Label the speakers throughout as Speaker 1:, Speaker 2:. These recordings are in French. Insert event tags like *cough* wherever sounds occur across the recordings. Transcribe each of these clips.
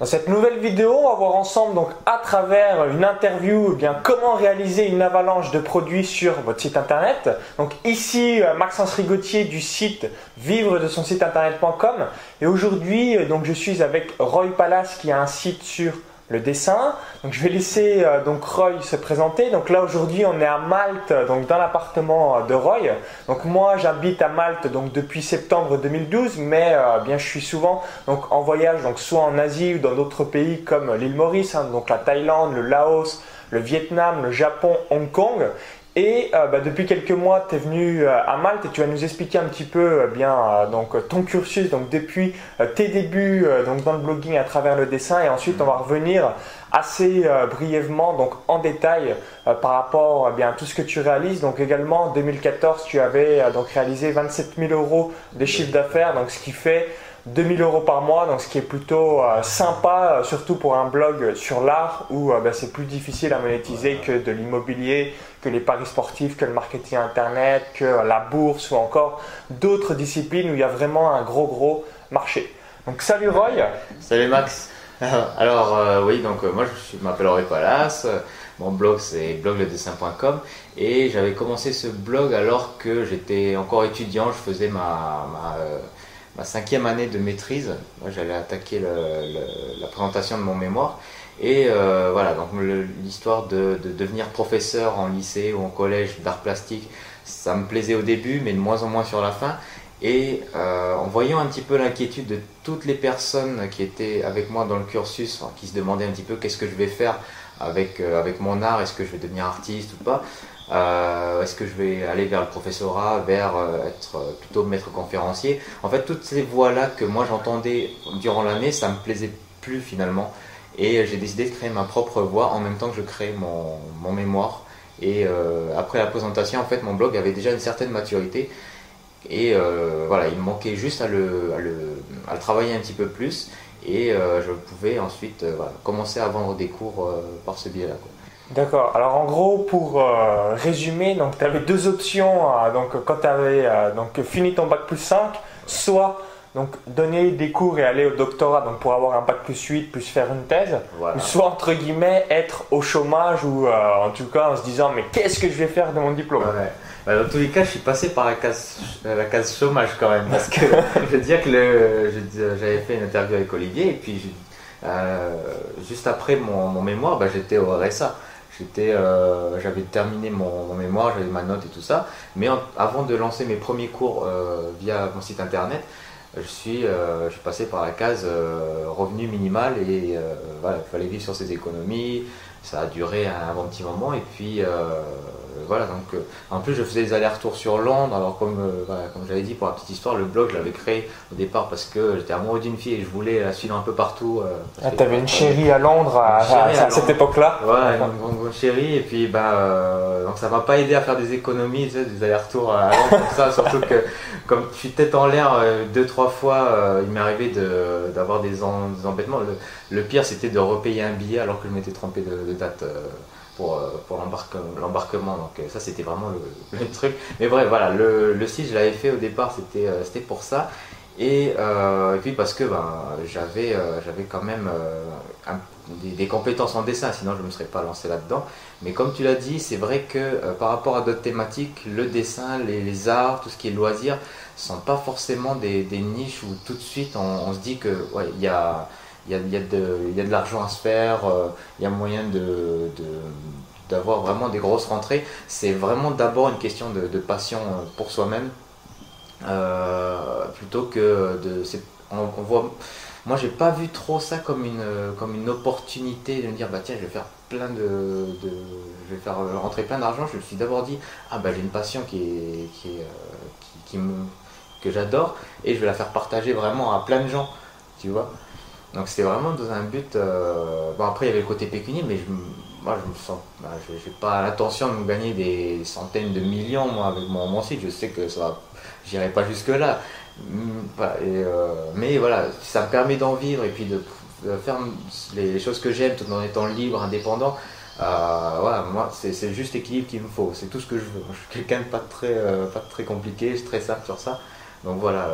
Speaker 1: Dans cette nouvelle vidéo, on va voir ensemble donc à travers une interview eh comment réaliser une avalanche de produits sur votre site internet. Donc ici euh, Maxence Rigotier du site vivre de son site internet.com et aujourd'hui euh, donc je suis avec Roy Palace qui a un site sur le dessin. Donc je vais laisser euh, donc Roy se présenter. Donc là aujourd'hui on est à Malte, donc dans l'appartement euh, de Roy. Donc moi j'habite à Malte donc depuis septembre 2012, mais euh, bien je suis souvent donc en voyage donc soit en Asie ou dans d'autres pays comme l'île Maurice, hein, donc la Thaïlande, le Laos, le Vietnam, le Japon, Hong Kong. Et euh, bah, depuis quelques mois, tu es venu euh, à Malte et tu vas nous expliquer un petit peu euh, bien donc ton cursus donc depuis tes débuts donc dans le blogging à travers le dessin et ensuite on va revenir assez brièvement donc en détail par rapport bien à tout ce que tu réalises. Donc également en 2014, tu avais donc réalisé 27 000 euros de chiffre d'affaires, donc ce qui fait 2000 euros par mois, donc ce qui est plutôt euh, sympa, euh, surtout pour un blog sur l'art où euh, ben, c'est plus difficile à monétiser que de l'immobilier, que les paris sportifs, que le marketing internet, que la bourse ou encore d'autres disciplines où il y a vraiment un gros gros marché. Donc salut Roy.
Speaker 2: Salut Max. *laughs* Alors oui, donc moi je m'appelle Roy Palace. Mon blog c'est blogledessin.com et j'avais commencé ce blog alors que j'étais encore étudiant, je faisais ma, ma ma cinquième année de maîtrise. Moi, j'allais attaquer la présentation de mon mémoire. Et euh, voilà, donc l'histoire de, devenir professeur en lycée ou en collège d'art plastique, ça me plaisait au début, mais de moins en moins sur la fin. Et euh, en voyant un petit peu l'inquiétude de toutes les personnes qui étaient avec moi dans le cursus, qui se demandaient un petit peu qu'est-ce que je vais faire avec, euh, avec mon art, est-ce que je vais devenir artiste ou pas, euh, Est-ce que je vais aller vers le professorat, vers euh, être euh, plutôt maître conférencier? En fait, toutes ces voies-là que moi j'entendais durant l'année, ça me plaisait plus finalement. Et j'ai décidé de créer ma propre voie en même temps que je crée mon, mémoire. Et euh, après la présentation, en fait, mon blog avait déjà une certaine maturité. Et euh, voilà, il me manquait juste à le, à le, à le, travailler un petit peu plus. Et euh, je pouvais ensuite voilà, commencer à vendre des cours par ce biais-là.
Speaker 1: D'accord. Alors en gros, pour euh, résumer, donc tu avais deux options. Euh, donc quand tu avais euh, donc fini ton bac plus 5, soit donc donner des cours et aller au doctorat donc pour avoir un bac plus 8 plus faire une thèse, ou soit entre guillemets être au chômage ou en tout cas en se disant mais qu'est-ce que je vais faire de mon diplôme?
Speaker 2: Bah, dans tous les cas, je suis passé par la case, la case chômage quand même parce que *laughs* je veux dire que j'avais fait une interview avec Olivier et puis juste après mon, mon mémoire, bah, j'étais au RSA. J'étais, euh, j'avais terminé mon, mémoire, j'avais ma note et tout ça. Mais avant de lancer mes premiers cours euh, via mon site internet, je suis, euh, je suis passé par la case revenu minimal et voilà, il fallait vivre sur ses économies. Ça a duré un bon petit moment et puis voilà, donc euh, en plus je faisais des allers-retours sur Londres. Alors comme, euh, comme j'avais dit pour la petite histoire, le blog je l'avais créé au départ parce que j'étais amoureux d'une fille et je voulais la suivre un peu partout.
Speaker 1: Euh, ah, t'avais une chérie à Londres à, cette époque-là
Speaker 2: Ouais, une grande, chérie et puis bah donc ça m'a pas aidé à faire des économies, des allers-retours à Londres comme ça. *laughs* Surtout que comme je suis tête en l'air deux trois fois, il m'est arrivé d'avoir des, embêtements. Le, pire c'était de repayer un billet alors que je m'étais trompé de, date pour, euh, pour l'embarquement. Donc euh, ça c'était vraiment *laughs* le, truc. Mais bref, voilà, le, le site je l'avais fait au départ, c'était euh, pour ça. Et, puis parce que ben, j'avais quand même des, compétences en dessin, sinon je ne me serais pas lancé là-dedans. Mais comme tu l'as dit, c'est vrai que par rapport à d'autres thématiques, le dessin, les, arts, tout ce qui est loisirs, sont pas forcément des, niches où tout de suite on, se dit que il y a il y a, de l'argent à se faire, euh, il y a moyen d'avoir vraiment des grosses rentrées. C'est vraiment d'abord une question de, passion euh, pour soi-même, euh, plutôt que de. On, voit, moi, j'ai pas vu trop ça comme une, opportunité de me dire bah tiens, je vais faire plein de, je vais faire rentrer plein d'argent. Je me suis d'abord dit ah bah j'ai une passion qui est, qui, qui, que j'adore et je vais la faire partager vraiment à plein de gens, tu vois. Donc c'était vraiment dans un but. Euh, bon, après, il y avait le côté pécunier, mais je, moi, je me sens. Bah, je n'ai pas l'intention de me gagner des centaines de millions, moi, avec mon, mon site. Je sais que ça J'irai pas jusque-là. Mm, euh, mais voilà, ça me permet d'en vivre et puis de, faire les choses que j'aime tout en étant libre, indépendant. Euh, voilà, moi, c'est juste l'équilibre qu'il me faut. C'est tout ce que je veux. Je suis quelqu'un de pas très, pas très compliqué, je suis très simple sur ça. Donc voilà,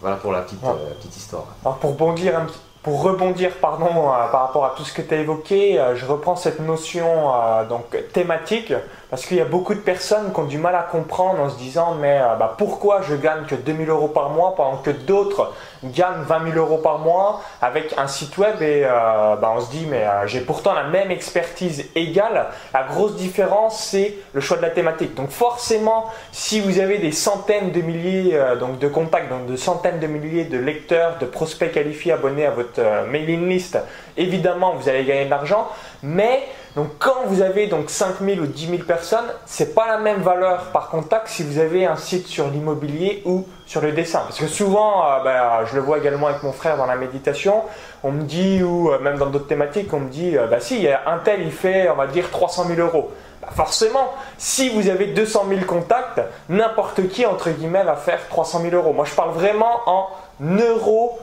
Speaker 2: voilà pour la petite, petite histoire.
Speaker 1: Alors pour bondir un petit pour rebondir pardon, euh, par rapport à tout ce que tu as évoqué, euh, je reprends cette notion euh, donc, thématique parce qu'il y a beaucoup de personnes qui ont du mal à comprendre en se disant mais bah, pourquoi je gagne que 2000 euros par mois pendant que d'autres gagnent 20 000 euros par mois avec un site web et bah, on se dit mais j'ai pourtant la même expertise égale. La grosse différence c'est le choix de la thématique. Donc forcément si vous avez des centaines de milliers donc, de contacts, donc de centaines de milliers de lecteurs, de prospects qualifiés abonnés à votre euh, mailing list, évidemment, vous allez gagner de l'argent. Mais donc, quand vous avez donc 5000 ou 10 000 personnes, c'est pas la même valeur par contact si vous avez un site sur l'immobilier ou sur le dessin. Parce que souvent, euh, ben, je le vois également avec mon frère dans la méditation, on me dit, ou euh, même dans d'autres thématiques, on me dit, bah si, un tel, il fait, on va dire, 300 000 euros. Bah, forcément, si vous avez 200 000 contacts, n'importe qui, entre guillemets, va faire 300 000 euros. Moi, je parle vraiment en euros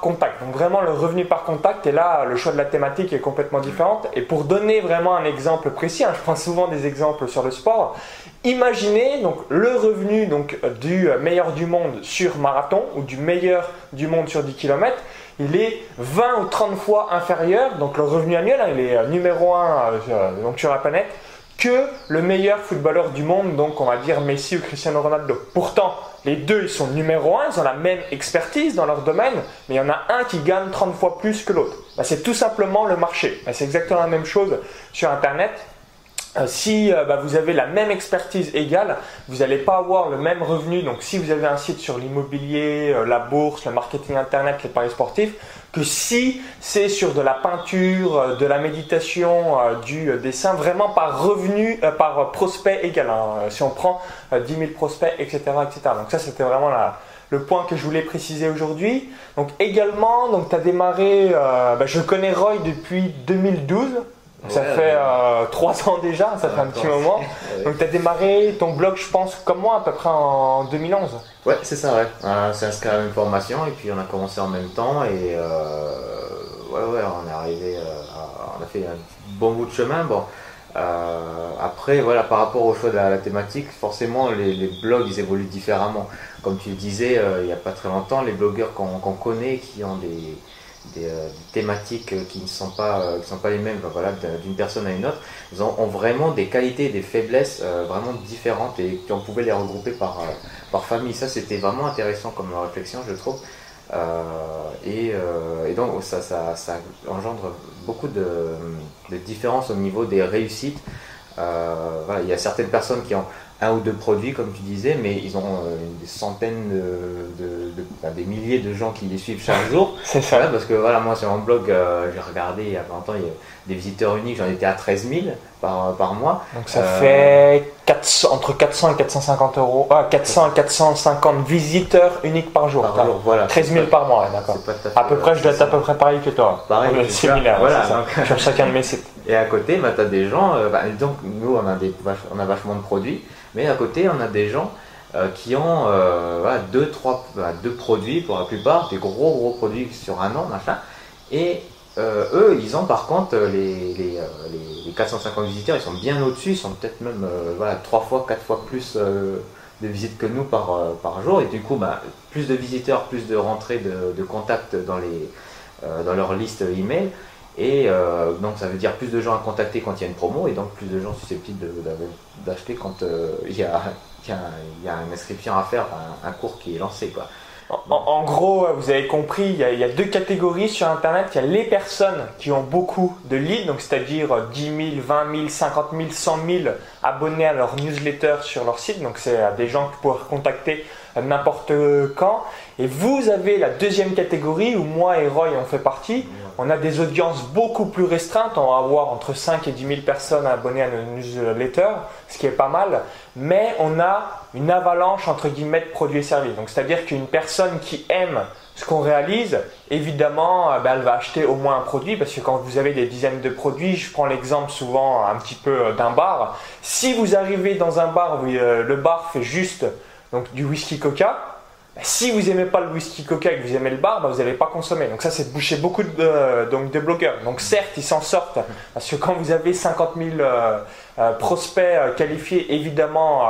Speaker 1: contact. Donc vraiment le revenu par contact, et là le choix de la thématique est complètement différent. Et pour donner vraiment un exemple précis, hein, je prends souvent des exemples sur le sport, imaginez donc le revenu donc, du meilleur du monde sur marathon ou du meilleur du monde sur 10 km, il est 20 ou 30 fois inférieur, donc le revenu annuel, hein, il est numéro 1 euh, donc sur la planète, que le meilleur footballeur du monde, donc on va dire Messi ou Cristiano Ronaldo. Pourtant, les deux, ils sont numéro un, ils ont la même expertise dans leur domaine, mais il y en a un qui gagne 30 fois plus que l'autre. Bah, c'est tout simplement le marché. Bah, c'est exactement la même chose sur Internet. Euh, si euh, bah, vous avez la même expertise égale, vous n'allez pas avoir le même revenu. Donc si vous avez un site sur l'immobilier, euh, la bourse, le marketing internet, les paris sportifs, que si c'est sur de la peinture, de la méditation, du dessin, vraiment par revenu, par prospect égal. Hein. si on prend 10 000 prospects, etc. etc. Donc ça c'était vraiment le point que je voulais préciser aujourd'hui. Donc également, donc tu as démarré, bah, je connais Roy depuis 2012 ça fait euh, trois *laughs* ans déjà, ça fait un petit moment. Donc tu as démarré ton blog, je pense, comme moi, à peu près en 2011.
Speaker 2: Ouais, c'est ça, ouais. On s'est inscrit à la même formation et puis on a commencé en même temps et euh, ouais, ouais, on est arrivé, euh, on a fait un bon bout de chemin. Bon, après, voilà, par rapport au choix de la, thématique, forcément, les, blogs, ils évoluent différemment. Comme tu le disais il n'y a pas très longtemps, les blogueurs qu'on connaît qui ont des euh, des, thématiques qui ne sont pas, euh, qui sont pas les mêmes voilà, d'une personne à une autre, ont, vraiment des qualités des faiblesses euh, vraiment différentes et on pouvait les regrouper par, par famille. Ça, c'était vraiment intéressant comme réflexion, je trouve. et, donc, ça, ça, ça, engendre beaucoup de, différences au niveau des réussites. Il y a certaines personnes qui ont un ou deux produits, comme tu disais, mais ils ont euh, des centaines de, des milliers de gens qui les suivent chaque *laughs* jour.
Speaker 1: C'est ça.
Speaker 2: parce que voilà, moi sur mon blog, euh, j'ai regardé il y a longtemps, il y a des visiteurs uniques, j'en étais à 13 000 par, par mois.
Speaker 1: Donc ça fait 400, entre 400 et 450 euros, ah, 400 et 450 visiteurs uniques par jour.
Speaker 2: Par jour voilà.
Speaker 1: 13 000 par mois, d'accord. À, peu près, je dois être à peu près pareil que toi.
Speaker 2: Pareil,
Speaker 1: similaire. Voilà, donc... sur chacun de mes sites. *laughs*
Speaker 2: Et à côté, bah, tu as des gens, euh, bah, donc nous on a, des, on a vachement de produits. Mais à côté, on a des gens euh, qui ont euh, deux, produits pour la plupart, des gros gros produits sur un an, machin. Et euh, eux, ils ont par contre les, les, les, 450 visiteurs, ils sont bien au-dessus, ils sont peut-être même voilà, fois, quatre fois plus de visites que nous par, jour. Et du coup, bah, plus de visiteurs, plus de rentrées de, contacts dans, dans leur liste email. Et euh, donc ça veut dire plus de gens à contacter quand il y a une promo et donc plus de gens susceptibles d'acheter quand euh, il, y a, une inscription à faire, un, cours qui est lancé. Quoi.
Speaker 1: En, gros, vous avez compris, il y, a, deux catégories sur Internet. Il y a les personnes qui ont beaucoup de leads, donc c'est-à-dire 10 000, 20 000, 50 000, 100 000 abonnés à leur newsletter sur leur site. Donc c'est des gens qui pourraient contacter n'importe quand. Et vous avez la deuxième catégorie où moi et Roy on fait partie. On a des audiences beaucoup plus restreintes. On va avoir entre 5 et 10 000 personnes abonnées à nos newsletters, ce qui est pas mal. Mais on a une avalanche entre guillemets de produits et services. Donc c'est-à-dire qu'une personne qui aime ce qu'on réalise, évidemment, euh, ben, elle va acheter au moins un produit parce que quand vous avez des dizaines de produits, je prends l'exemple souvent un petit peu d'un bar. Si vous arrivez dans un bar où euh, le bar fait juste donc, du whisky coca, si vous aimez pas le whisky coca et que vous aimez le bar, bah, vous n'allez pas consommer. Donc ça, c'est boucher beaucoup de, donc, de blogueurs. Donc certes, ils s'en sortent, parce que quand vous avez 50 000 euh, euh, prospects euh, qualifiés, évidemment,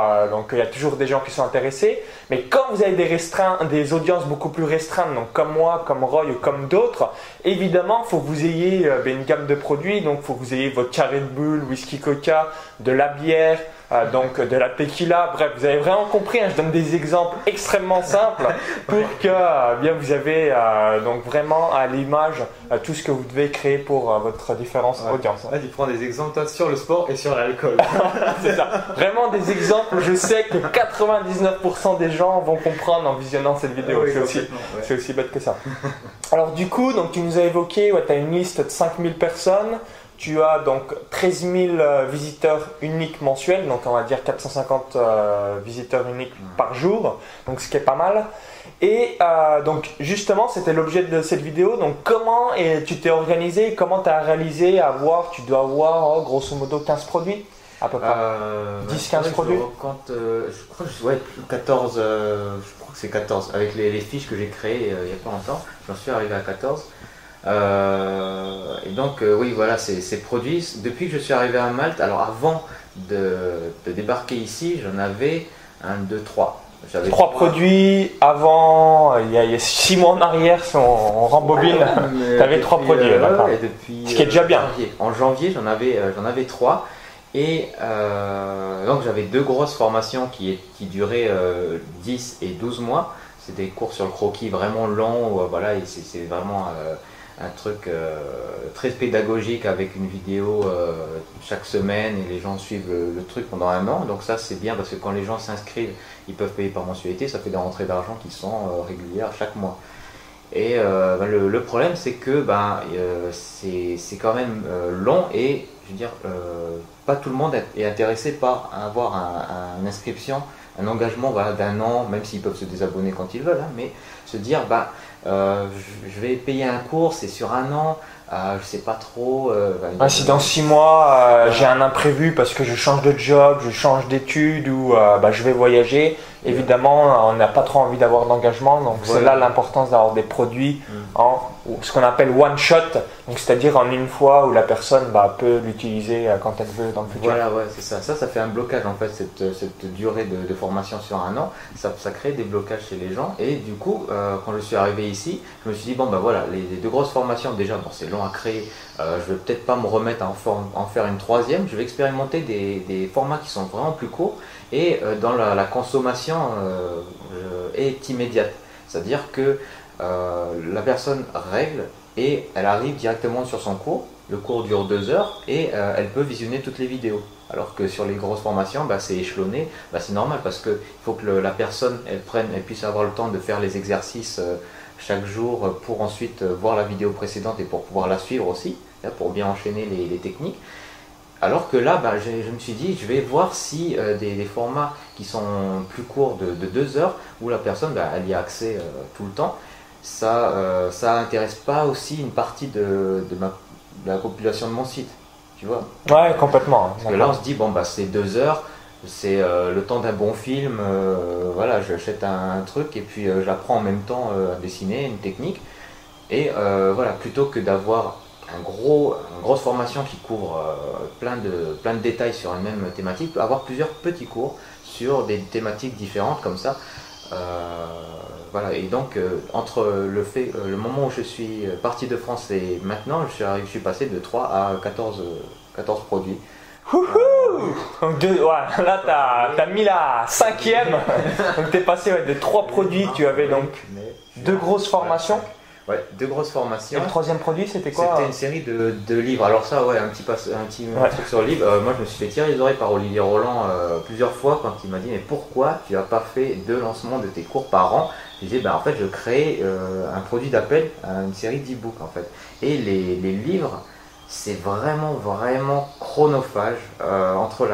Speaker 1: il y a toujours des gens qui sont intéressés. Mais quand vous avez des, restreints, des audiences beaucoup plus restreintes, donc comme moi, comme Roy ou comme d'autres, évidemment, il faut que vous ayez ben, une gamme de produits. Donc il faut que vous ayez votre carré de bulle, whisky coca, de la bière, euh, donc de la tequila. Bref, vous avez vraiment compris. Hein, je donne des exemples extrêmement simples pour *laughs* que euh, bien vous avez euh, donc vraiment à l'image tout ce que vous devez créer pour votre différence audience.
Speaker 2: Là, tu prends des exemples toi, sur le sport et sur l'alcool. *laughs*
Speaker 1: C'est ça. Vraiment des exemples. Je sais que 99% des gens vont comprendre en visionnant cette vidéo. c'est aussi, aussi bête que ça. Alors du coup, donc tu nous as évoqué, tu as une liste de 5000 personnes. Tu as donc 13 000 euh, visiteurs uniques mensuels, donc on va dire 450 euh, visiteurs uniques mm. par jour, donc ce qui est pas mal. Et euh, donc justement, c'était l'objet de cette vidéo. Donc comment et tu t'es organisé, comment tu as réalisé avoir, tu dois avoir oh, grosso modo 15 produits à peu près? 10-15 produits?
Speaker 2: je, crois que je, ouais, 14, je crois que c'est 14. Avec les, les fiches que j'ai créées il n'y a pas longtemps, j'en suis arrivé à 14. Euh, et donc, euh, oui, voilà, c'est produits. Depuis que je suis arrivé à Malte, alors avant de, débarquer ici, j'en avais un, deux, trois.
Speaker 1: Trois produits avant, il y, a, six mois en arrière, si on, rembobine, *laughs* tu avais trois produits.
Speaker 2: Euh, et depuis, Ce qui est déjà bien. En janvier, j'en avais, j'en avais trois. Et donc j'avais deux grosses formations qui, qui duraient 10 et 12 mois. C'était des cours sur le croquis vraiment longs, voilà, c'est vraiment un truc euh, très pédagogique avec une vidéo euh, chaque semaine et les gens suivent le, truc pendant un an. Donc ça c'est bien parce que quand les gens s'inscrivent, ils peuvent payer par mensualité, ça fait des rentrées d'argent qui sont euh, régulières chaque mois. Et ben, le, problème c'est que ben, c'est quand même long et je veux dire, pas tout le monde est intéressé par avoir une inscription, un engagement d'un an, même s'ils peuvent se désabonner quand ils veulent, hein, mais se dire bah, euh, je vais payer un cours, c'est sur un an, euh, je sais pas trop. Euh,
Speaker 1: bah, si dans six mois j'ai un imprévu parce que je change de job, je change d'études ou bah, je vais voyager, évidemment on n'a pas trop envie d'avoir d'engagement. Donc c'est là l'importance d'avoir des produits mm. en ce qu'on appelle one shot, c'est-à-dire en une fois où la personne bah, peut l'utiliser quand elle veut dans le futur.
Speaker 2: Voilà, ouais, c'est ça. Ça, ça fait un blocage en fait, cette, cette durée de, formation sur un an. Ça, ça, crée des blocages chez les gens. Et du coup, quand je suis arrivé ici, je me suis dit, bon, ben voilà, les, deux grosses formations, déjà, bon, c'est long à créer. Euh, je vais peut-être pas me remettre à en, faire une troisième. Je vais expérimenter des, formats qui sont vraiment plus courts et euh, dans la, consommation euh, est immédiate. C'est-à-dire que la personne règle et elle arrive directement sur son cours. Le cours dure deux heures et elle peut visionner toutes les vidéos. Alors que sur les grosses formations, bah, c'est échelonné. Bah, c'est normal parce qu'il faut que la personne elle prenne, elle puisse avoir le temps de faire les exercices chaque jour pour ensuite voir la vidéo précédente et pour pouvoir la suivre aussi, pour bien enchaîner les, techniques. Alors que là, bah, je, me suis dit, je vais voir si euh, des, formats qui sont plus courts de, deux heures, où la personne, bah, elle y a accès euh, tout le temps, ça euh, ça intéresse pas aussi une partie de, la population de mon site. Tu vois
Speaker 1: Ouais, complètement.
Speaker 2: Parce que là, on se dit, bon, bah, c'est deux heures, c'est euh, le temps d'un bon film. Voilà, j'achète un, truc et puis j'apprends en même temps à dessiner une technique. Et voilà, plutôt que d'avoir un gros, une grosse formation qui couvre plein, de, plein de détails sur une même thématique, avoir plusieurs petits cours sur des thématiques différentes comme ça. voilà, et donc entre le, fait, le moment où je suis parti de France et maintenant, je suis, je suis passé de 3 à 14, 14 produits.
Speaker 1: Donc là, tu as, mis la cinquième. *laughs* donc tu es passé de trois produits. Tu avais donc deux grosses formations.
Speaker 2: Ouais, deux grosses formations.
Speaker 1: Et le troisième produit, c'était quoi
Speaker 2: C'était une série de, livres. Alors ça, ouais, un petit, un petit truc sur le livre. Euh, moi, je me suis fait tirer les oreilles par Olivier Roland euh, plusieurs fois quand il m'a dit, mais pourquoi tu n'as pas fait deux lancements de tes cours par an? Je disais, ben, en fait, je crée euh, un produit d'appel, une série d'e-books, en fait. Et les, les livres, c'est vraiment, vraiment chronophage euh, entre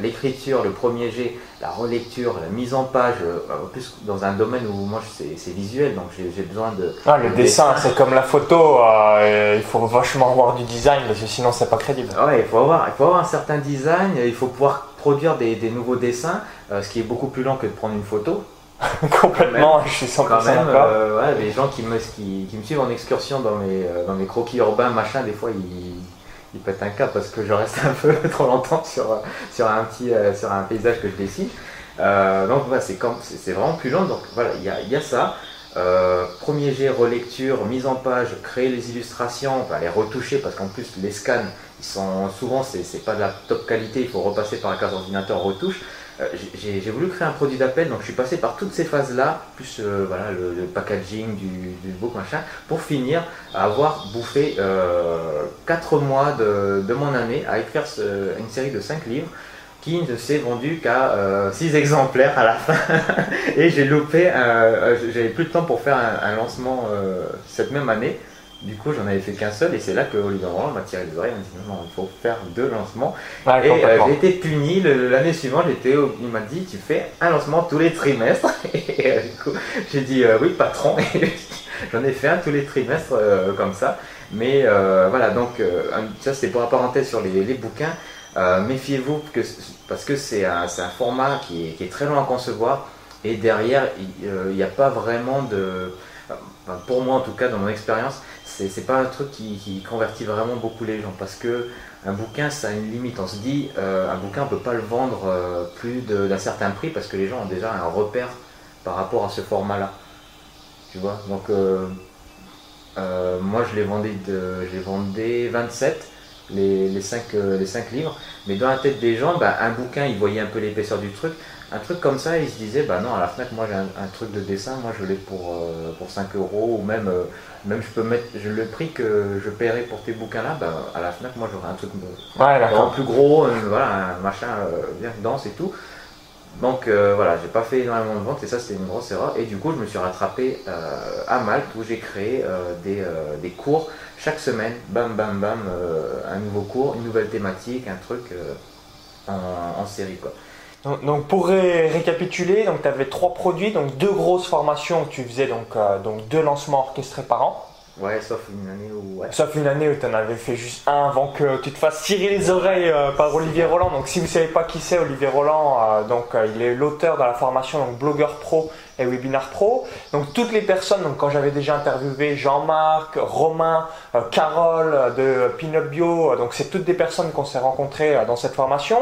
Speaker 2: l'écriture, la, le premier jet, la relecture, la mise en page, euh, en plus dans un domaine où moi c'est visuel, donc j'ai besoin de...
Speaker 1: Ah, le dessin, c'est comme la photo, euh, il faut vachement avoir du design, parce que sinon c'est pas crédible.
Speaker 2: Ouais, il faut, avoir, il faut avoir un certain design, il faut pouvoir produire des, des nouveaux dessins, ce qui est beaucoup plus lent que de prendre une photo. *laughs*
Speaker 1: Complètement, je suis 100%
Speaker 2: Quand même,
Speaker 1: d'accord.
Speaker 2: euh, ouais, les gens qui me, qui, qui me suivent en excursion dans mes, euh, dans mes croquis urbains, machin, des fois ils, ils pètent un câble parce que je reste un *laughs* peu trop longtemps sur, sur, un, petit, euh, sur un paysage que je dessine. Euh, donc voilà, c'est comme- c'est c'est vraiment plus long. Donc voilà, il y a, il y a ça. Euh, premier jet, relecture, mise en page, créer les illustrations, enfin, les retoucher parce qu'en plus les scans, ils sont souvent c'est c'est pas de la top qualité, il faut repasser par la case ordinateur retouche. Euh, j'ai voulu créer un produit d'appel, donc je suis passé par toutes ces phases-là, plus euh, voilà, le, packaging du, du book machin, pour finir à avoir bouffé 4 mois de, mon année à écrire une série de 5 livres qui ne s'est vendu qu'à 6 exemplaires à la fin. *laughs* Et j'ai loupé, euh, j'avais plus de temps pour faire un, lancement euh, cette même année. Du coup, j'en avais fait qu'un seul, et c'est là que Olivier Roland m'a tiré les oreilles. Il m'a dit non, non, il faut faire deux lancements. Et euh, j'ai été puni l'année suivante. J'étais, il m'a dit, tu fais un lancement tous les trimestres. *laughs* Et euh, du coup, j'ai dit euh, oui, patron. *laughs* J'en ai fait un tous les trimestres comme ça. Mais voilà, donc ça c'était pour la parenthèse sur les, les bouquins. Méfiez-vous que- parce que c'est un, c'est un format qui est, qui est très long à concevoir et derrière il n'y a pas vraiment de. Pour moi en tout cas, dans mon expérience, c'est pas un truc qui, convertit vraiment beaucoup les gens parce que un bouquin ça a une limite. On se dit euh, un bouquin on peut pas le vendre euh, plus d'un certain prix parce que les gens ont déjà un repère par rapport à ce format-là. Tu vois? Donc euh, moi je les vendais de, je les vendais 27 les, les, 5, les cinq livres. Mais dans la tête des gens, bah, un bouquin, ils voyaient un peu l'épaisseur du truc. Un truc comme ça, ils se disaient, bah non, à la FNAC, moi j'ai un, un truc de dessin, moi je l'ai pour, euh, pour 5 euros, ou même, euh, même je peux mettre je, le prix que je paierai pour tes bouquins-là, bah, à la FNAC, moi j'aurai un truc euh,
Speaker 1: Ouais,
Speaker 2: plus gros, euh, voilà, un machin euh, bien dense et tout. Donc euh, voilà, j'ai pas fait énormément de ventes et ça c'était une grosse erreur. Et du coup, je me suis rattrapé euh, à Malte où j'ai créé euh, des, euh, des cours chaque semaine, bam bam bam, euh, un nouveau cours, une nouvelle thématique, un truc euh, en, en série quoi.
Speaker 1: Donc, donc, pour ré- récapituler, donc tu avais trois produits, donc deux grosses formations tu faisais, donc, euh, donc deux lancements orchestrés par an.
Speaker 2: Ouais, sauf une année où ouais.
Speaker 1: Sauf une année où tu en avais fait juste un avant que tu te fasses tirer les oreilles euh, par Olivier Roland. Donc si vous savez pas qui c'est Olivier Roland, euh, donc euh, il est l'auteur de la formation donc blogueur pro et webinar pro. Donc toutes les personnes, donc quand j'avais déjà interviewé Jean-Marc, Romain, euh, Carole euh, de Pinup Bio, euh, donc c'est toutes des personnes qu'on s'est rencontrées dans cette formation.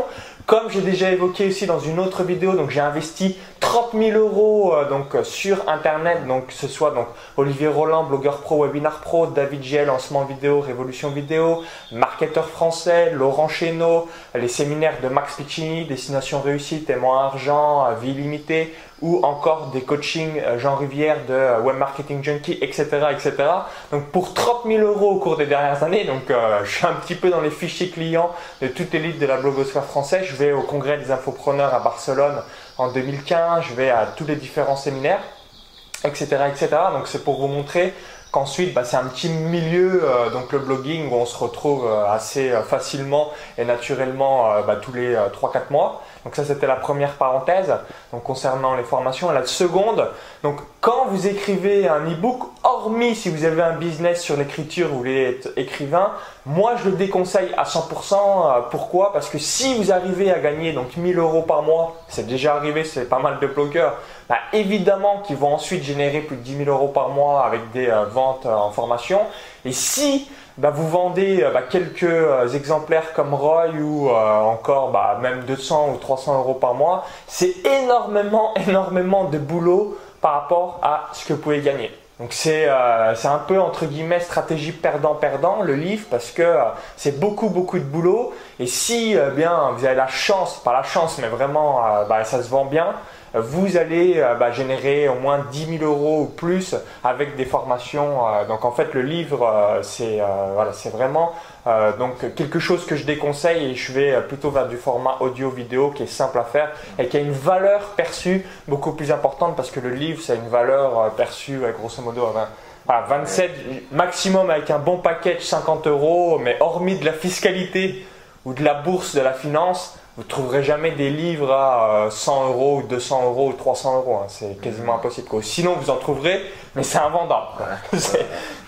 Speaker 1: Comme j'ai déjà évoqué aussi dans une autre vidéo, donc j'ai investi 30 000 euros donc sur internet, donc que ce soit donc Olivier Roland, blogueur pro, webinar pro, David Giel, lancement vidéo, révolution vidéo, marketeur français, Laurent Chéneau, les séminaires de Max Piccini, Destination réussite, témoin argent, vie limitée, ou encore des coachings euh, Jean Rivière de euh, Web Marketing Junkie, etc., etc. Donc pour 30 000 euros au cours des dernières années, donc euh, *laughs* je suis un petit peu dans les fichiers clients de toute élite de la blogosphère française. Je vais au congrès des infopreneurs à Barcelone en 2015, je vais à tous les différents séminaires, etc., etc. Donc c'est pour vous montrer qu'ensuite bah, c'est un petit milieu, euh, donc le blogging où on se retrouve euh, assez facilement et naturellement bah, tous les 3-4 mois. Donc ça c'était la première parenthèse donc concernant les formations. La seconde, donc quand vous écrivez un e-book, hormis si vous avez un business sur l'écriture, vous voulez être écrivain, moi je le déconseille à 100%. euh, Pourquoi? Parce que si vous arrivez à gagner donc 1000 euros par mois, c'est déjà arrivé, c'est pas mal de blogueurs, bah, évidemment qu'ils vont ensuite générer plus de 10 000 euros par mois avec des euh, ventes euh, en formation. Et si bah, vous vendez euh, bah, quelques euh, exemplaires comme Roy ou euh, encore bah, même 200 ou 300 euros par mois, c'est énormément, *laughs* énormément de boulot par rapport à ce que vous pouvez gagner. Donc c'est un peu entre guillemets stratégie perdant-perdant le livre parce que c'est beaucoup beaucoup de boulot et si bien vous avez la chance, pas la chance mais vraiment ça se vend bien, vous allez euh, bah, générer au moins 10 000 euros ou plus avec des formations. euh, donc en fait le livre euh, c'est voilà vraiment donc quelque chose que je déconseille et je vais plutôt vers du format audio-vidéo qui est simple à faire et qui a une valeur perçue beaucoup plus importante parce que le livre c'est une valeur perçue grosso modo à 20 à 27 maximum avec un bon package 50 euros mais hormis de la fiscalité ou de la bourse de la finance vous ne trouverez jamais des livres à euh, 100 euros ou 200 euros ou 300 euros hein. c'est quasiment impossible quoi. sinon vous en trouverez mais c'est invendable. *laughs*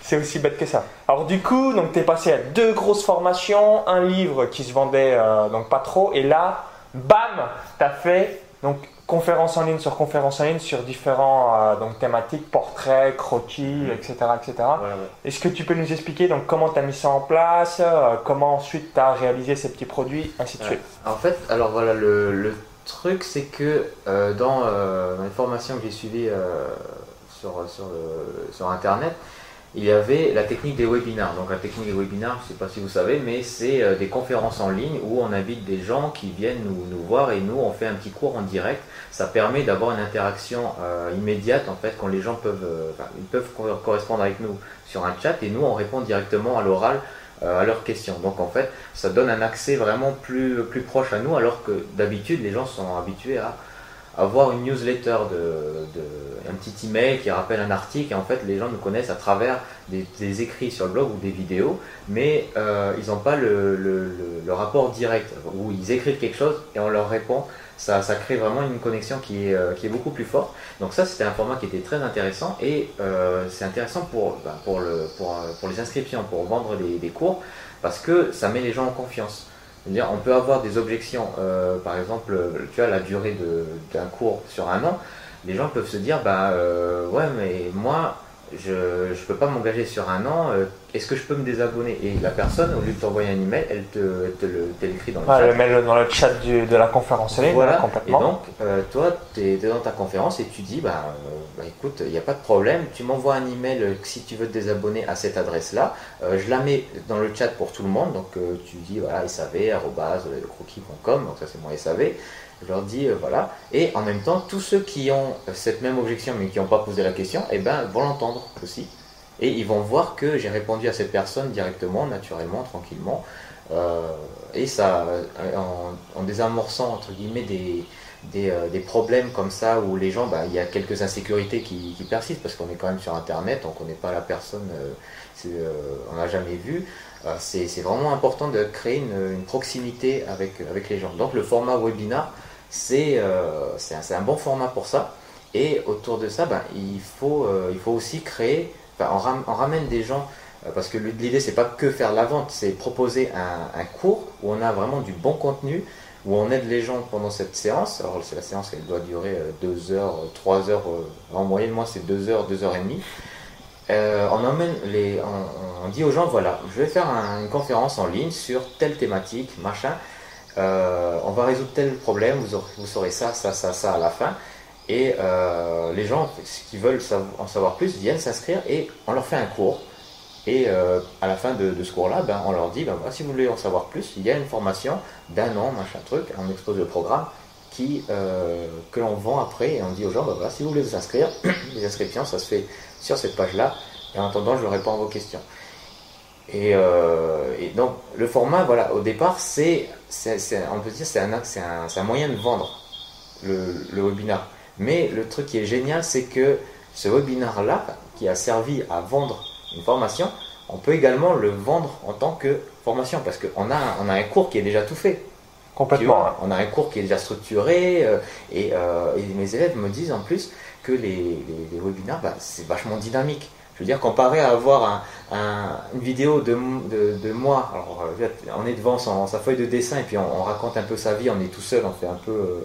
Speaker 1: C'est- aussi bête que ça. Alors du coup, donc t'es passé à deux grosses formations, un livre qui se vendait euh, donc pas trop, et là, bam, t'as fait donc conférence en ligne sur conférence en ligne sur différents euh, donc, thématiques, portraits, croquis, etc. Etc. Est-ce que tu peux nous expliquer donc, comment tu as mis ça en place, euh, comment ensuite tu as réalisé ces petits produits, ainsi de suite?
Speaker 2: En fait, alors voilà, le, le truc c'est que euh, dans, les formations que j'ai suivies sur, sur, sur Internet, il y avait la technique des webinars. Donc la technique des webinars, je ne sais pas si vous savez, mais c'est des conférences en ligne où on invite des gens qui viennent nous, nous, voir et nous on fait un petit cours en direct. Ça permet d'avoir une interaction euh, immédiate en fait quand les gens peuvent, euh, ils peuvent correspondre avec nous sur un chat et nous on répond directement à l'oral à leurs questions. Donc en fait, ça donne un accès vraiment plus, plus proche à nous alors que d'habitude les gens sont habitués à avoir une newsletter, de, un petit email qui rappelle un article, et en fait les gens nous connaissent à travers des, écrits sur le blog ou des vidéos, mais euh, ils n'ont pas le, le, rapport direct, où ils écrivent quelque chose et on leur répond. Ça, crée vraiment une connexion qui est, euh, qui est beaucoup plus forte. Donc ça, c'était un format qui était très intéressant et euh, c'est intéressant pour, ben, le, pour, les inscriptions, pour vendre des, cours, parce que ça met les gens en confiance on peut avoir des objections. Euh, par exemple, tu as la durée d'un cours sur un an. Les gens peuvent se dire, bah euh, ouais, mais moi, je ne peux pas m'engager sur un an, euh, est-ce que je peux me désabonner? Et la personne, au lieu de t'envoyer un email, elle te, l'écrit dans le
Speaker 1: ah,
Speaker 2: chat.
Speaker 1: Elle met dans le chat de la conférence
Speaker 2: voilà. complètement. Et donc, euh, toi, tu es, dans ta conférence et tu dis, bah, euh, bah écoute, il n'y a pas de problème, tu m'envoies un email si tu veux te désabonner à cette adresse-là. je la mets dans le chat pour tout le monde, donc tu dis, voilà, sav, croquis.com, donc ça c'est mon SAV. Je leur dis euh, voilà. Et en même temps, tous ceux qui ont cette même objection mais qui n'ont pas posé la question, eh ben, vont l'entendre aussi. Et ils vont voir que j'ai répondu à cette personne directement, naturellement, tranquillement. Euh, et ça, euh, en, désamorçant, entre guillemets, des, des, problèmes comme ça où les gens, bah, il y a quelques insécurités qui, persistent parce qu'on est quand même sur Internet, on ne connaît pas la personne, on n'a jamais vu. c'est vraiment important de créer une, une, proximité avec, avec les gens. Donc le format webinar, euh, c'est un, bon format pour ça. Et autour de ça, ben, il, faut, euh, il faut aussi créer, on, ramène des gens, euh, parce que l'idée c'est pas que faire la vente, c'est proposer un, cours où on a vraiment du bon contenu, où on aide les gens pendant cette séance. Alors c'est la séance elle doit durer 2 heures, 3 heures, en moyenne moi c'est 2 heures, 2 heures et demie. on emmène les, on, dit aux gens voilà, je vais faire une conférence en ligne sur telle thématique, machin. Euh, on va résoudre tel problème, vous, saurez ça, ça, ça, ça à la fin. Et euh, les gens qui veulent en savoir plus viennent s'inscrire et on leur fait un cours. Et euh, à la fin de, ce cours-là, ben, on leur dit, ben, si vous voulez en savoir plus, il y a une formation d'un an, machin truc, on expose le programme qui, que l'on vend après et on dit aux gens, ben, si vous voulez vous inscrire, *clears throat* les inscriptions, ça se fait sur cette page-là. Et en attendant, je réponds à vos questions. Euh, et, donc le format, voilà, au départ, c'est, on peut dire, c'est un, un, un, moyen de vendre le, le, webinar. Mais le truc qui est génial, c'est que ce webinar-là, qui a servi à vendre une formation, on peut également le vendre en tant que formation, parce qu'on a, on a un cours qui est déjà tout fait.
Speaker 1: Complètement.
Speaker 2: On a un cours qui est déjà structuré, euh, euh, et, mes élèves me disent en plus que les, les, webinars, bah, c'est vachement dynamique. Je veux dire, comparé à avoir une vidéo de, de, moi, alors euh, on est devant sa feuille de dessin et puis on, raconte un peu sa vie, on est tout seul, on fait un peu. Euh,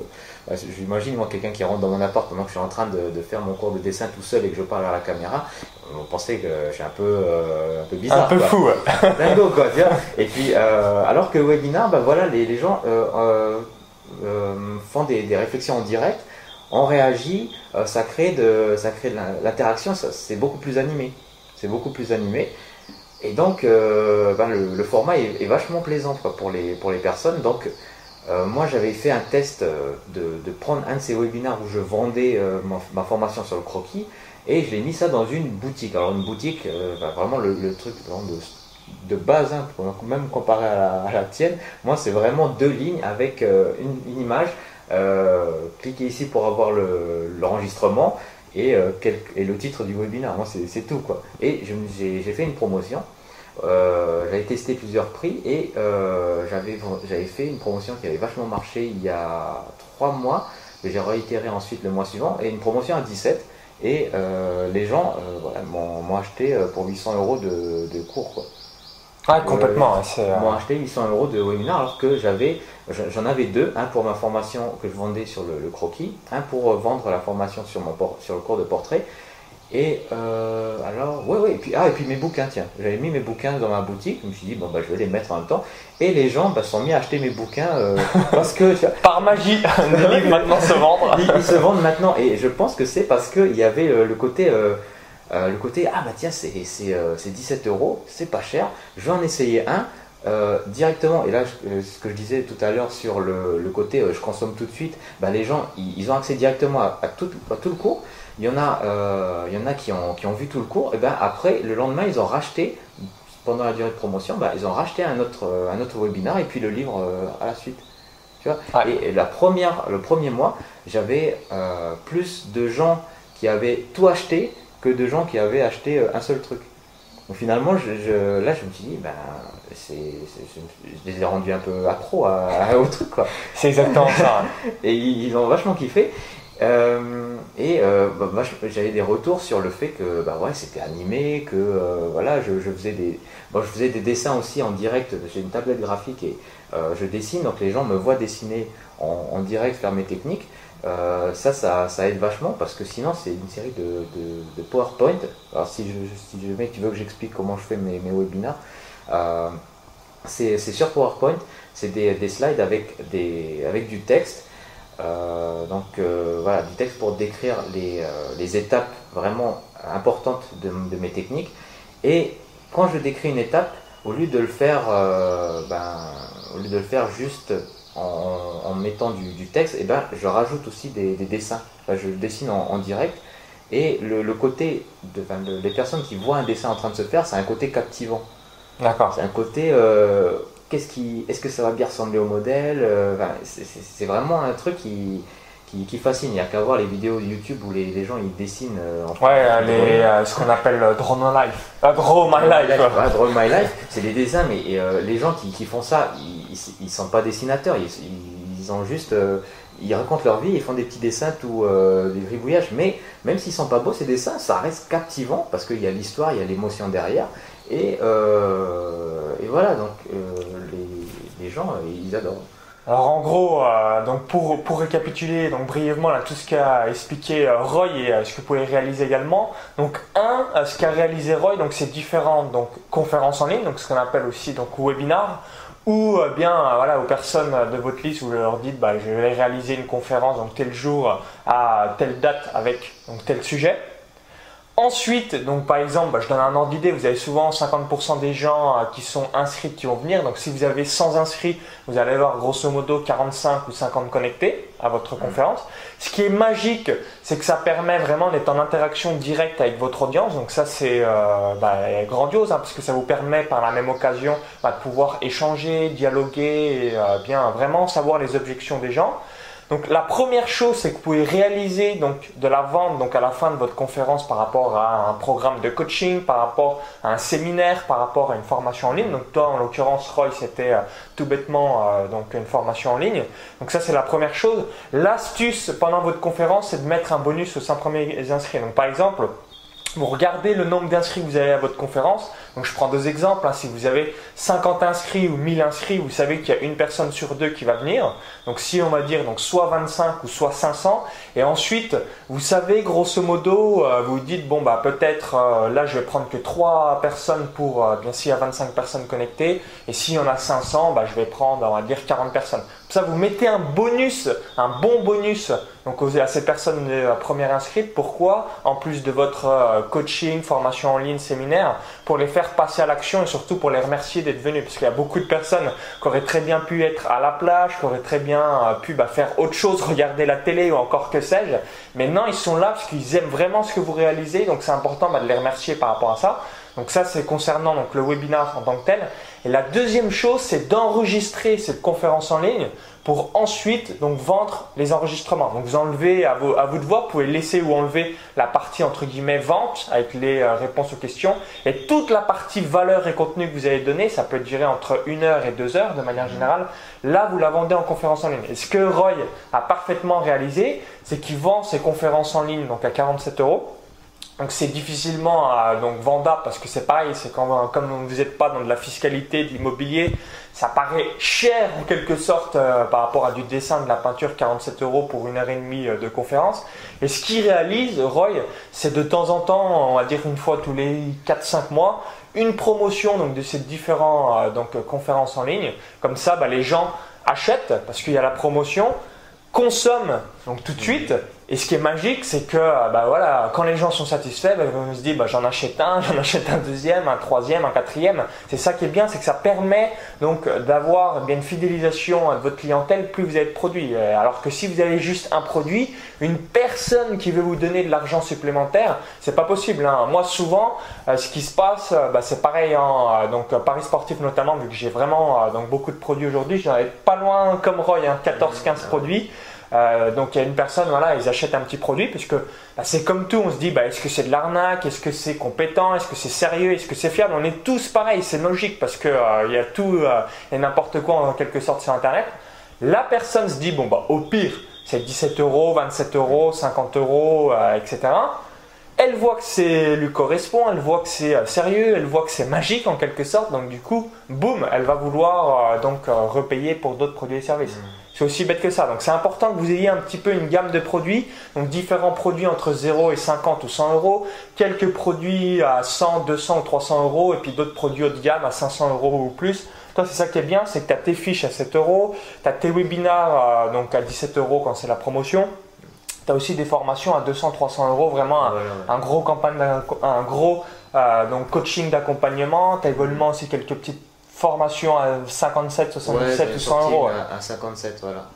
Speaker 2: bah, j'imagine moi quelqu'un qui rentre dans mon appart pendant que je suis en train de, faire mon cours de dessin tout seul et que je parle à la caméra, on pensait que je suis un peu, euh, un peu bizarre.
Speaker 1: Un peu fou. *laughs*
Speaker 2: Dingo quoi, tu vois. Et puis, alors que le webinar, bah, voilà, les, les gens font des, des réflexions en direct on réagit, euh, ça crée de, de l'interaction, c'est beaucoup plus animé. C'est beaucoup plus animé. Et donc, euh, ben, le, format est, vachement plaisant pour, les, pour les personnes. Donc, euh, moi, j'avais fait un test de, prendre un de ces webinaires où je vendais ma, formation sur le croquis et je l'ai mis ça dans une boutique. Alors, une boutique, ben, vraiment le, truc de, base, hein, même comparé à la, tienne, moi, c'est vraiment deux lignes avec une image cliquez ici pour avoir l'enregistrement et, euh, et, le titre du webinaire. Moi, c'est tout. Quoi. Et j'ai fait une promotion. Euh, j'avais testé plusieurs prix et j'avais fait une promotion qui avait vachement marché il y a 3 mois. J'ai réitéré ensuite le mois suivant et une promotion à 17. Et les gens m'ont acheté pour 800 euros de, cours. Quoi.
Speaker 1: Ah, complètement.
Speaker 2: Euh, m'ont acheté 800 euros de webinaire alors que j'avais, j'en avais deux, un pour ma formation que je vendais sur le, croquis, un pour vendre la formation sur, mon, sur le cours de portrait. Et euh, alors, ouais, ouais, et puis, ah, et puis mes bouquins, tiens, j'avais mis mes bouquins dans ma boutique, je me suis dit, bon, bah, je vais les mettre en même temps. Et les gens bah, sont mis à acheter mes bouquins euh, *laughs* parce que.
Speaker 1: Par magie, *laughs* les livres maintenant se vendent.
Speaker 2: ils, se vendent maintenant, et je pense que c'est parce qu'il y avait le côté. Euh, le côté ah bah tiens c'est 17 euh, euros, c'est pas cher, je vais en essayer un euh, directement. Et là ce que je disais tout à l'heure sur le, côté je consomme tout de suite, bah, les gens ils, ont accès directement à, tout, tout, le cours. Il y en a, il y en a qui, ont, qui ont vu tout le cours, et ben après le lendemain ils ont racheté pendant la durée de promotion, bah, ils ont racheté un autre, un autre webinaire et puis le livre à la suite. Tu vois? Et, la première, le premier mois, j'avais plus de gens qui avaient tout acheté que de gens qui avaient acheté euh, un seul truc. Donc finalement, là, je me suis dit, ben, c'est, je les ai rendus un peu accro à, à, *laughs* au truc. Quoi.
Speaker 1: C'est exactement ça. *laughs*
Speaker 2: et ils, ont vachement kiffé. Euh, et euh, bah, j'avais des retours sur le fait que bah ouais, c'était animé, que voilà, je, faisais des, je faisais des dessins aussi en direct. J'ai une tablette graphique et je dessine, donc les gens me voient dessiner en, direct, faire mes techniques. Euh, ça, ça, aide vachement parce que sinon c'est une série de, PowerPoint. Alors si, je, si jamais tu veux que j'explique comment je fais mes, mes webinars, euh, c'est sur PowerPoint, c'est des, slides avec, des, avec du texte. Euh, donc voilà, du texte pour décrire les, étapes vraiment importantes de, mes techniques. Et quand je décris une étape, au lieu de le faire, ben, au lieu de le faire juste en, mettant du, texte, et eh ben, je rajoute aussi des, dessins. je dessine en, direct. Et le, côté, de, les personnes qui voient un dessin en train de se faire, c'est un côté captivant.
Speaker 1: D'accord.
Speaker 2: C'est un côté, euh, qu'est-ce qui, est-ce que ça va bien ressembler au modèle euh, C'est vraiment un truc qui, qui, fascine. Il n'y a qu'à voir les vidéos YouTube où les, gens ils dessinent.
Speaker 1: Euh, en ouais, les, ce qu'on appelle Draw My Life. Draw My Life.
Speaker 2: Draw My Life, c'est des dessins, mais les gens qui, font ça, ils ne sont pas dessinateurs, ils, ont juste, euh, ils racontent leur vie, ils font des petits dessins, tout, euh, des gribouillages, mais même s'ils sont pas beaux ces dessins, ça reste captivant parce qu'il y a l'histoire, il y a l'émotion derrière, et, euh, et voilà, donc gens, ils adorent.
Speaker 1: Alors en gros, donc pour, pour récapituler donc brièvement là, tout ce qu'a expliqué Roy et ce que vous pouvez réaliser également. Donc un, ce qu'a réalisé Roy, donc c'est différentes donc conférences en ligne, donc ce qu'on appelle aussi donc webinar ou euh, bien euh, voilà, aux personnes de votre liste, vous leur dites bah, je vais réaliser une conférence donc tel jour à telle date avec donc, tel sujet. Ensuite, donc par exemple, bah, je donne un ordre d'idée, vous avez souvent 50% des gens euh, qui sont inscrits qui vont venir. Donc si vous avez 100 inscrits, vous allez avoir grosso modo 45 ou 50 connectés à votre mmh. conférence. Ce qui est magique, c'est que ça permet vraiment d'être en interaction directe avec votre audience. Donc ça c'est euh, bah, grandiose hein, parce que ça vous permet par la même occasion bah, de pouvoir échanger, dialoguer et euh, bien vraiment savoir les objections des gens. Donc la première chose, c'est que vous pouvez réaliser donc de la vente donc à la fin de votre conférence par rapport à un programme de coaching, par rapport à un séminaire, par rapport à une formation en ligne. Donc toi, en l'occurrence, Roy, c'était euh, tout bêtement euh, donc une formation en ligne. Donc ça, c'est la première chose. L'astuce pendant votre conférence, c'est de mettre un bonus aux 5 premiers inscrits. Donc par exemple, vous regardez le nombre d'inscrits que vous avez à votre conférence. Donc je prends deux exemples. Hein. Si vous avez 50 inscrits ou 1000 inscrits, vous savez qu'il y a une personne sur deux qui va venir. Donc si on va dire donc soit 25 ou soit 500. Et ensuite, vous savez grosso modo, euh, vous dites bon bah peut-être euh, là je vais prendre que 3 personnes pour euh, bien s'il y a 25 personnes connectées. Et s'il y en a 500, bah, je vais prendre on va dire 40 personnes. Ça vous mettez un bonus, un bon bonus donc à ces personnes de première inscrite. Pourquoi En plus de votre coaching, formation en ligne, séminaire, pour les faire passer à l'action et surtout pour les remercier d'être venus? Parce qu'il y a beaucoup de personnes qui auraient très bien pu être à la plage, qui auraient très bien euh, pu bah, faire autre chose, *laughs* regarder la télé ou encore que sais-je. Mais non, ils sont là parce qu'ils aiment vraiment ce que vous réalisez. Donc c'est important bah, de les remercier par rapport à ça. Donc ça, c'est concernant donc, le webinar en tant que tel. Et la deuxième chose, c'est d'enregistrer cette conférence en ligne pour ensuite donc vendre les enregistrements. Donc vous enlevez à, à vous de voir, vous pouvez laisser ou enlever la partie entre guillemets vente avec les euh, réponses aux questions et toute la partie valeur et contenu que vous avez donné, ça peut durer entre une heure et deux heures de manière générale. Là, vous la vendez en conférence en ligne. Et ce que Roy a parfaitement réalisé, c'est qu'il vend ses conférences en ligne donc à 47 euros Donc c'est difficilement donc vendable parce que c'est pareil, c'est comme, comme vous n'êtes pas dans de la fiscalité, de l'immobilier, ça paraît cher en quelque sorte euh, par rapport à du dessin, de la peinture, 47 euros pour une heure et demie euh, de conférence. Et ce qu'il réalise, Roy, c'est de temps en temps, on va dire une fois tous les 4-5 mois, une promotion donc, de ces différentes donc, conférences en ligne. Comme ça, bah, les gens achètent parce qu'il y a la promotion, consomment donc tout de suite et ce qui est magique, c'est que bah voilà, quand les gens sont satisfaits, bah, on se dit bah, j'en achète un, j'en *laughs* achète un deuxième, un troisième, un quatrième. C'est ça qui est bien, c'est que ça permet donc d'avoir bien une fidélisation de votre clientèle plus vous avez de produits. Euh, alors que si vous avez juste un produit, une personne qui veut vous donner de l'argent supplémentaire, c'est pas possible. Hein. Moi souvent, euh, ce qui se passe, euh, bah, c'est pareil en donc Paris sportif notamment, vu que j'ai vraiment donc beaucoup de produits aujourd'hui, j'en ai pas loin comme Roy, hein, 14-15 produits. Euh, donc il y a une personne, voilà, ils achètent un petit produit puisque bah, c'est comme tout, on se dit bah, est-ce que c'est de l'arnaque, est-ce que c'est compétent, est-ce que c'est sérieux, est-ce que c'est fiable? On est tous pareils, c'est logique parce qu'il euh, y a tout euh, et n'importe quoi en quelque sorte sur Internet. La personne se dit bon bah au pire c'est 17 euros, 27 euros, 50 euros, etc. Elle voit que c'est lui correspond, elle voit que c'est sérieux, elle voit que c'est magique en quelque sorte, donc du coup, boum, elle va vouloir donc repayer pour d'autres produits et services. Mmh. C'est aussi bête que ça. Donc c'est important que vous ayez un petit peu une gamme de produits, donc différents produits entre 0 et 50 ou 100 euros, quelques produits à 100, 200 ou 300 euros, et puis d'autres produits haut de gamme à 500 euros ou plus. Toi, c'est ça qui est bien, c'est que tu as tes fiches à 7 euros, tu as tes webinars donc à 17 euros quand c'est la promotion. Tu as aussi des formations à 200, 300 euros, vraiment un, gros campagne, un gros euh, donc coaching d'accompagnement. Tu as également aussi quelques petites formation à 57, 77 ou 100 euros.
Speaker 2: À, 57, voilà.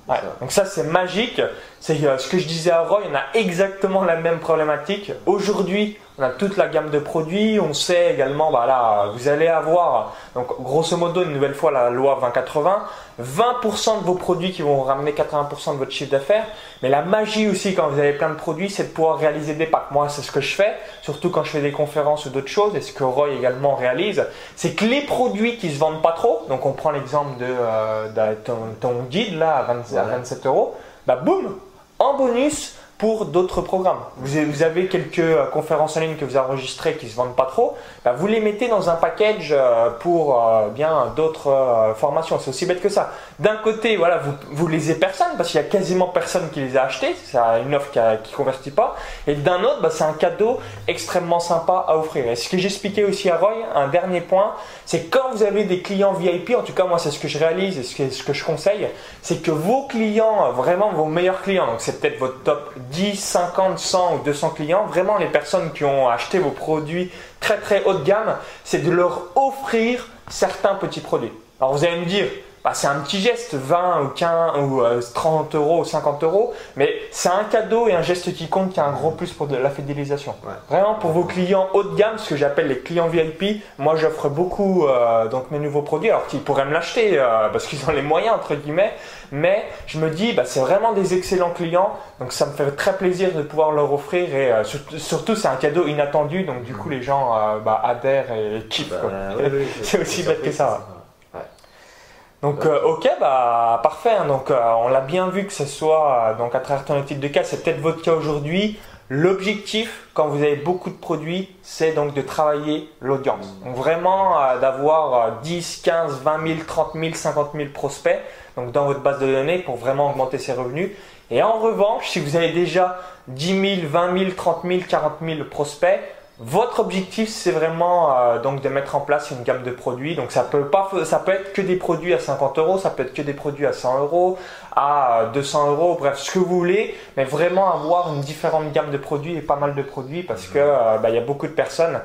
Speaker 1: Donc ça c'est magique. C'est euh, ce que je disais à Roy, on a exactement la même problématique. Aujourd'hui, on a toute la gamme de produits. On sait également, bah vous allez avoir, donc grosso modo, une nouvelle fois la loi 2080, 20% de vos produits qui vont ramener 80% de votre chiffre d'affaires. Mais la magie aussi, quand vous avez plein de produits, c'est de pouvoir réaliser des packs. Moi, c'est ce que je fais, surtout quand je fais des conférences ou d'autres choses, et ce que Roy également réalise, c'est que les produits qui se vendent pas trop, donc on prend l'exemple de, euh, ton, guide là à, 27 euros, bah boum, en bonus, pour d'autres programmes. Vous avez quelques euh, conférences en ligne que vous enregistrez qui ne se vendent pas trop, bah, vous les mettez dans un package euh, pour euh, bien d'autres formations. C'est aussi bête que ça. D'un côté, voilà, vous, vous les personne parce qu'il y a quasiment personne qui les a achetés, c'est une offre qui ne convertit pas. Et d'un autre, bah, c'est un cadeau extrêmement sympa à offrir. Et ce que j'expliquais aussi à Roy, un dernier point, c'est quand vous avez des clients VIP, en tout cas moi c'est ce que je réalise et ce que, ce que je conseille, c'est que vos clients, vraiment vos meilleurs clients, donc c'est peut-être votre top 10, 50, 100 ou 200 clients, vraiment les personnes qui ont acheté vos produits très très haut de gamme, c'est de leur offrir certains petits produits. Alors vous allez me dire, bah, c'est un petit geste, 20 ou 15 ou 30 euh, euros ou 50 euros, mais c'est un cadeau et un geste qui compte qui a un gros plus pour de la fidélisation. Vraiment pour vos clients haut de gamme, ce que j'appelle les clients VIP, moi j'offre beaucoup euh, donc mes nouveaux produits, alors qu'ils pourraient me l'acheter euh, parce qu'ils ont les moyens entre guillemets, mais je me dis bah, c'est vraiment des excellents clients, donc ça me fait très plaisir de pouvoir leur offrir et surtout c'est un cadeau inattendu, donc du coup les gens bah, adhèrent et kiffent. Bah, *laughs* c'est aussi bête que ça. Donc euh, ok bah parfait hein. donc euh, on l'a bien vu que ce soit euh, donc à travers ton étude de cas c'est peut-être votre cas aujourd'hui l'objectif quand vous avez beaucoup de produits c'est donc de travailler l'audience mmh. donc vraiment d'avoir 10 15 20 000 30 000 50 000 prospects donc dans votre base de données pour vraiment augmenter ses revenus et en revanche si vous avez déjà 10 000 20 000 30 000 40 000 prospects votre objectif, c'est vraiment euh, donc de mettre en place une gamme de produits. Donc ça peut pas, ça peut être que des produits à 50 euros, ça peut être que des produits à 100 euros, à 200 euros, bref, ce que vous voulez, mais vraiment avoir une différente gamme de produits et pas mal de produits parce que euh, bah, il y a beaucoup de personnes.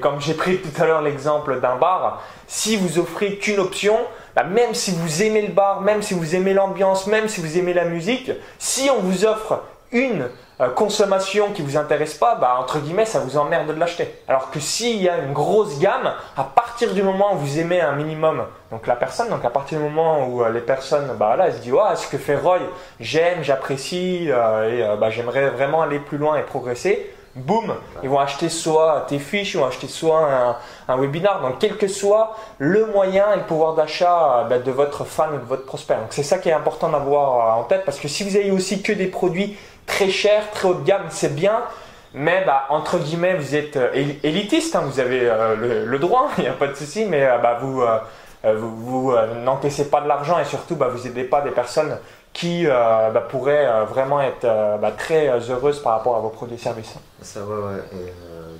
Speaker 1: Comme j'ai pris tout à l'heure l'exemple d'un bar, si vous offrez qu'une option, bah, même si vous aimez le bar, même si vous aimez l'ambiance, même si vous aimez la musique, si on vous offre une euh, consommation qui vous intéresse pas, bah, entre guillemets, ça vous emmerde de l'acheter. Alors que s'il y a une grosse gamme, à partir du moment où vous aimez un minimum, donc la personne, donc à partir du moment où euh, les personnes, bah là, elles se disent, ouais, ce que fait Roy, j'aime, j'apprécie, euh, et bah, j'aimerais vraiment aller plus loin et progresser. Boum, ils vont acheter soit tes fiches, ils vont acheter soit un, un webinar. Donc, quel que soit le moyen et le pouvoir d'achat bah, de votre fan ou de votre prospect. Donc, c'est ça qui est important d'avoir en tête parce que si vous avez aussi que des produits très cher, très haut de gamme, c'est bien. mais bah, entre guillemets, vous êtes euh, éli- élitiste, hein, vous avez euh, le, droit, *laughs* il n'y a pas de souci, mais euh, bah, vous, n'encaissez pas de l'argent et surtout bah, vous n'aidez pas des personnes qui pourraient vraiment être très heureuses par rapport à vos produits et services.
Speaker 2: Ça, ouais, ouais.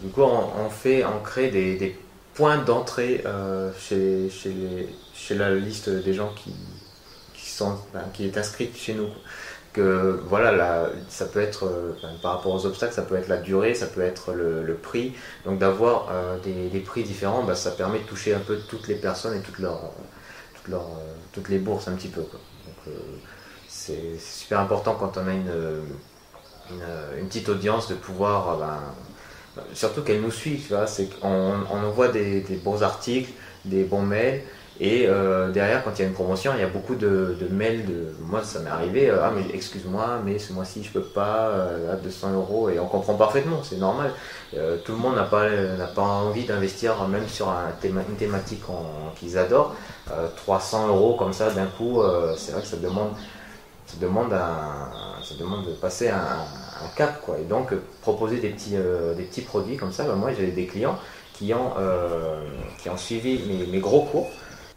Speaker 2: Du coup, on, fait, on crée des, points d'entrée chez, la liste des gens qui, sont, qui est inscrite chez nous. Que voilà, ça peut être euh, par rapport aux obstacles, ça peut être la durée, ça peut être le, prix. Donc d'avoir euh, des, prix différents, ben, ça permet de toucher un peu toutes les personnes et toutes leurs, toutes euh, les bourses un petit peu. Donc c'est super important quand on a une, une, petite audience de pouvoir, ben, surtout qu'elle nous suit, tu vois, c'est qu'on on envoie des bons articles, des bons mails, et euh, derrière, quand il y a une promotion, il y a beaucoup de, mails de. Moi, ça m'est arrivé, euh, ah, mais excuse-moi, mais ce mois-ci, je peux pas, euh, là, 200 euros, et on comprend parfaitement, c'est normal. Tout le monde n'a pas, n'a pas envie d'investir, même sur un une thématique qu'ils adorent. Euh, 300 euros comme ça d'un coup, c'est vrai que ça demande, ça demande, ça demande de passer un, un cap. Quoi. Et donc, proposer des petits, des petits produits comme ça, bah, moi j'ai des clients qui ont, qui ont suivi mes gros cours.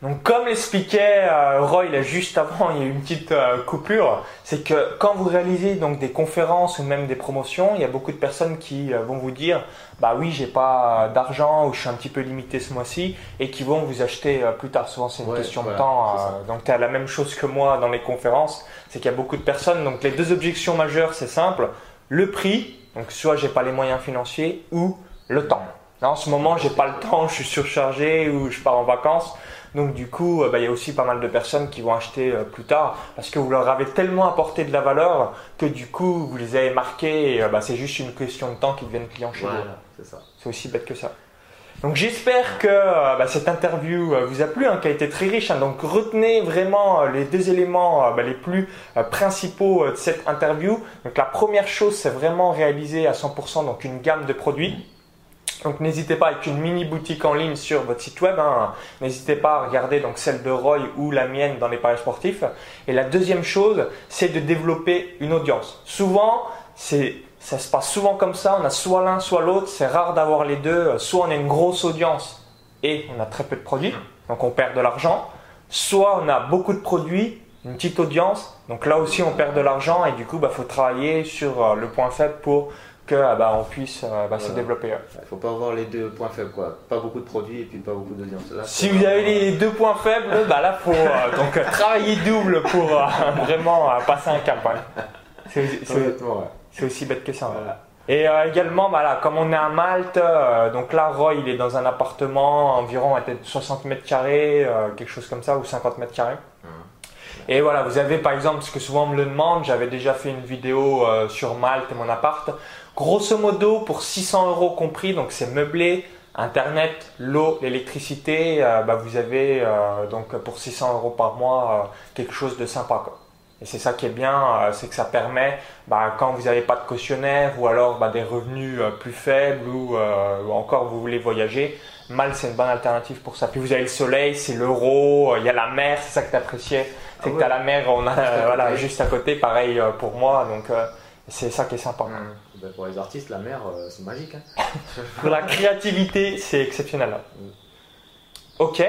Speaker 1: Donc comme l'expliquait euh, Roy là, juste avant, il y a eu une petite euh, coupure, c'est que quand vous réalisez donc des conférences ou même des promotions, il y a beaucoup de personnes qui euh, vont vous dire bah oui j'ai pas d'argent ou je suis un petit peu limité ce mois-ci et qui vont vous acheter plus tard. Souvent c'est une
Speaker 2: Ouais,
Speaker 1: question
Speaker 2: voilà,
Speaker 1: de temps. donc tu as la même chose que moi dans les conférences, c'est qu'il y a beaucoup de personnes. Donc les deux objections majeures c'est simple, le prix, donc soit j'ai pas les moyens financiers ou le temps. Là, en ce moment j'ai pas le temps, je suis surchargé ou je pars en vacances. Donc du coup, euh, bah, il y a aussi pas mal de personnes qui vont acheter euh, plus tard parce que vous leur avez tellement apporté de la valeur que du coup, vous les avez marqués et euh, bah, c'est juste une question de temps qu'ils deviennent clients chez vous.
Speaker 2: Voilà, c'est ça.
Speaker 1: C'est aussi bête que ça. Donc j'espère que euh, bah, cette interview vous a plu, hein, qui a été très riche. hein. donc retenez vraiment les deux éléments bah, les plus principaux de cette interview. Donc la première chose, c'est vraiment réaliser à 100% donc une gamme de produits. Donc n'hésitez pas avec une mini boutique en ligne sur votre site web. hein. N'hésitez pas à regarder celle de Roy ou la mienne dans les paris sportifs. Et la deuxième chose, c'est de développer une audience. Souvent, c'est ça se passe souvent comme ça. On a soit l'un, soit l'autre. C'est rare d'avoir les deux. Soit on a une grosse audience et on a très peu de produits, donc on perd de l'argent. Soit on a beaucoup de produits, une petite audience, donc là aussi on perd de l'argent et du coup, bah, faut travailler sur euh, le point faible pour que ah, bah, on puisse euh, bah, se
Speaker 2: Voilà.
Speaker 1: développer.
Speaker 2: Il faut pas avoir les deux points faibles, quoi. Pas beaucoup de produits et puis pas beaucoup d'audience.
Speaker 1: Si vous avez les deux points faibles, bah là faut euh, *laughs* donc euh, travailler double pour euh, *laughs* vraiment euh, passer un cap. C'est aussi bête que ça.
Speaker 2: Voilà.
Speaker 1: Et euh, également, bah là, comme on est à Malte, euh, donc là, Roy, il est dans un appartement environ peut-être 60 mètres carrés, euh, quelque chose comme ça, ou 50 mètres carrés.
Speaker 2: Mhm.
Speaker 1: Et voilà, vous avez par exemple, parce que souvent on me le demande, j'avais déjà fait une vidéo euh, sur Malte et mon appart. Grosso modo, pour 600 euros compris, donc c'est meublé, internet, l'eau, l'électricité, euh, bah, vous avez euh, donc pour 600 euros par mois euh, quelque chose de sympa. Quoi. Et c'est ça qui est bien, c'est que ça permet, bah, quand vous n'avez pas de cautionnaire ou alors bah, des revenus plus faibles ou, ou encore vous voulez voyager, Malte c'est une bonne alternative pour ça. Puis vous avez le soleil, c'est l'euro, il y a la mer, c'est ça que tu appréciais. C'est
Speaker 2: Ah
Speaker 1: que
Speaker 2: ouais.
Speaker 1: tu as la mer, on a,
Speaker 2: Juste à
Speaker 1: voilà,
Speaker 2: côté.
Speaker 1: juste à côté, pareil pour moi, donc c'est ça qui est sympa.
Speaker 2: Ben, pour les artistes, la mer, euh, c'est magique. Hein. *laughs*
Speaker 1: Pour la créativité, c'est exceptionnel. Ok.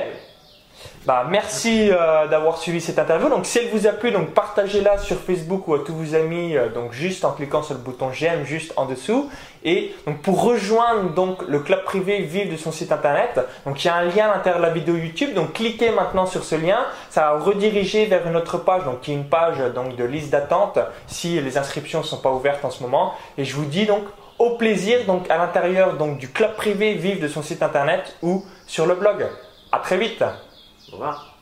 Speaker 1: Bah, merci euh, d'avoir suivi cette interview. Donc, si elle vous a plu, donc partagez-la sur Facebook ou à tous vos amis, euh, donc juste en cliquant sur le bouton j'aime juste en dessous. Et donc pour rejoindre donc le club privé Vive de son site internet, donc il y a un lien à l'intérieur de la vidéo YouTube. Donc cliquez maintenant sur ce lien, ça va rediriger vers une autre page, donc qui est une page donc de liste d'attente si les inscriptions ne sont pas ouvertes en ce moment. Et je vous dis donc au plaisir donc à l'intérieur donc du club privé Vive de son site internet ou sur le blog. À très vite.
Speaker 2: Au revoir.